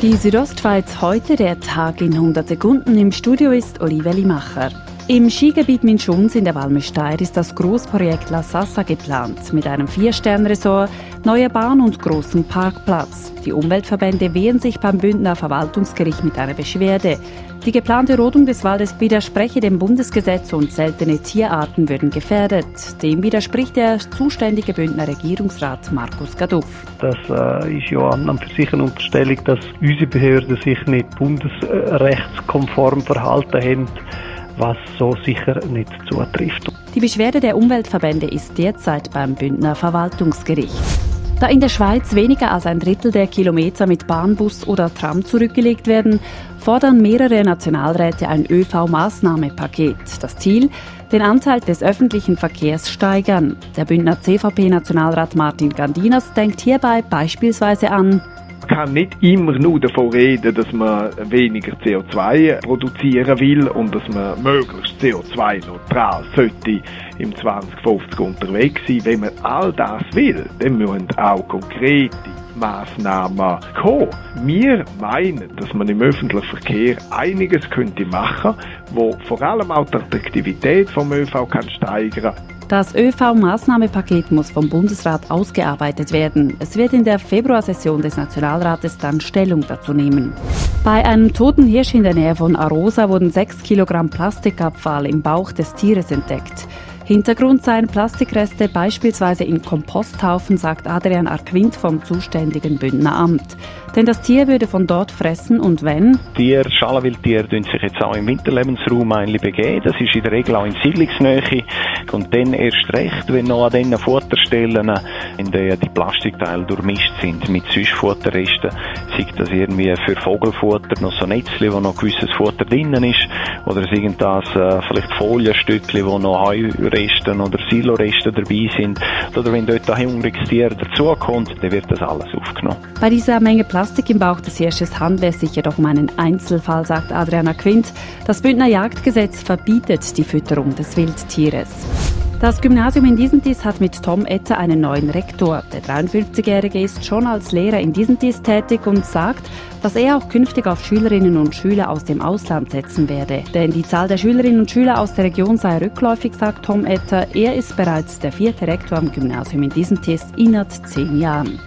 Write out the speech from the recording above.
Die Südostschweiz heute, der Tag in 100 Sekunden. Im Studio ist Olive Limacher. Im Skigebiet Minschunz in der Walmesteier ist das Großprojekt La Sassa geplant, mit einem Vier-Sterne-Resort, neuer Bahn und großem Parkplatz. Die Umweltverbände wehren sich beim Bündner Verwaltungsgericht mit einer Beschwerde. Die geplante Rodung des Waldes widerspreche dem Bundesgesetz und seltene Tierarten würden gefährdet. Dem widerspricht der zuständige Bündner Regierungsrat Markus Gaduff. Das äh, ist ja an und für sich eine Unterstellung, dass unsere Behörden sich nicht bundesrechtskonform verhalten haben was so sicher nicht zutrifft. Die Beschwerde der Umweltverbände ist derzeit beim Bündner Verwaltungsgericht. Da in der Schweiz weniger als ein Drittel der Kilometer mit Bahn, Bus oder Tram zurückgelegt werden, fordern mehrere Nationalräte ein ÖV-Maßnahmepaket. Das Ziel? Den Anteil des öffentlichen Verkehrs steigern. Der Bündner CVP-Nationalrat Martin Gandinas denkt hierbei beispielsweise an kann nicht immer nur davon reden, dass man weniger CO2 produzieren will und dass man möglichst CO2-neutral sollte im 2050 unterwegs sein. Wenn man all das will, dann müssen auch konkrete Massnahmen kommen. Wir meinen, dass man im öffentlichen Verkehr einiges könnte machen, wo vor allem auch die Attraktivität vom ÖV kann steigern das ÖV-Maßnahmepaket muss vom Bundesrat ausgearbeitet werden. Es wird in der Februarsession des Nationalrates dann Stellung dazu nehmen. Bei einem toten Hirsch in der Nähe von Arosa wurden 6 Kilogramm Plastikabfall im Bauch des Tieres entdeckt. Hintergrund seien Plastikreste beispielsweise in Komposthaufen, sagt Adrian Arquint vom zuständigen Bündner Amt. Denn das Tier würde von dort fressen und wenn? Tier, Schalenwildtiere tun sich jetzt auch im Winterlebensraum eigentlich begeben. Das ist in der Regel auch in Siedlungsnähe. Und dann erst recht, wenn noch an diesen Futterstellen, in denen die Plastikteile durchmischt sind mit Süßfutterresten, sei das irgendwie für Vogelfutter noch so Netzchen, wo noch gewisses Futter drinnen ist, oder sind das äh, vielleicht Folienstückchen, wo noch Heuresten oder Siloresten dabei sind, oder wenn dort ein hungriges Tier dazukommt, dann wird das alles aufgenommen. Bei dieser Menge Plastik im Bauch des Hirsches handelt es sich jedoch um einen Einzelfall, sagt Adriana Quint. Das Bündner Jagdgesetz verbietet die Fütterung des Wildtieres. Das Gymnasium in Diesentis hat mit Tom Etter einen neuen Rektor. Der 53-Jährige ist schon als Lehrer in Diesentis tätig und sagt, dass er auch künftig auf Schülerinnen und Schüler aus dem Ausland setzen werde. Denn die Zahl der Schülerinnen und Schüler aus der Region sei rückläufig, sagt Tom Etter. Er ist bereits der vierte Rektor am Gymnasium in Diesentis innerhalb zehn Jahren.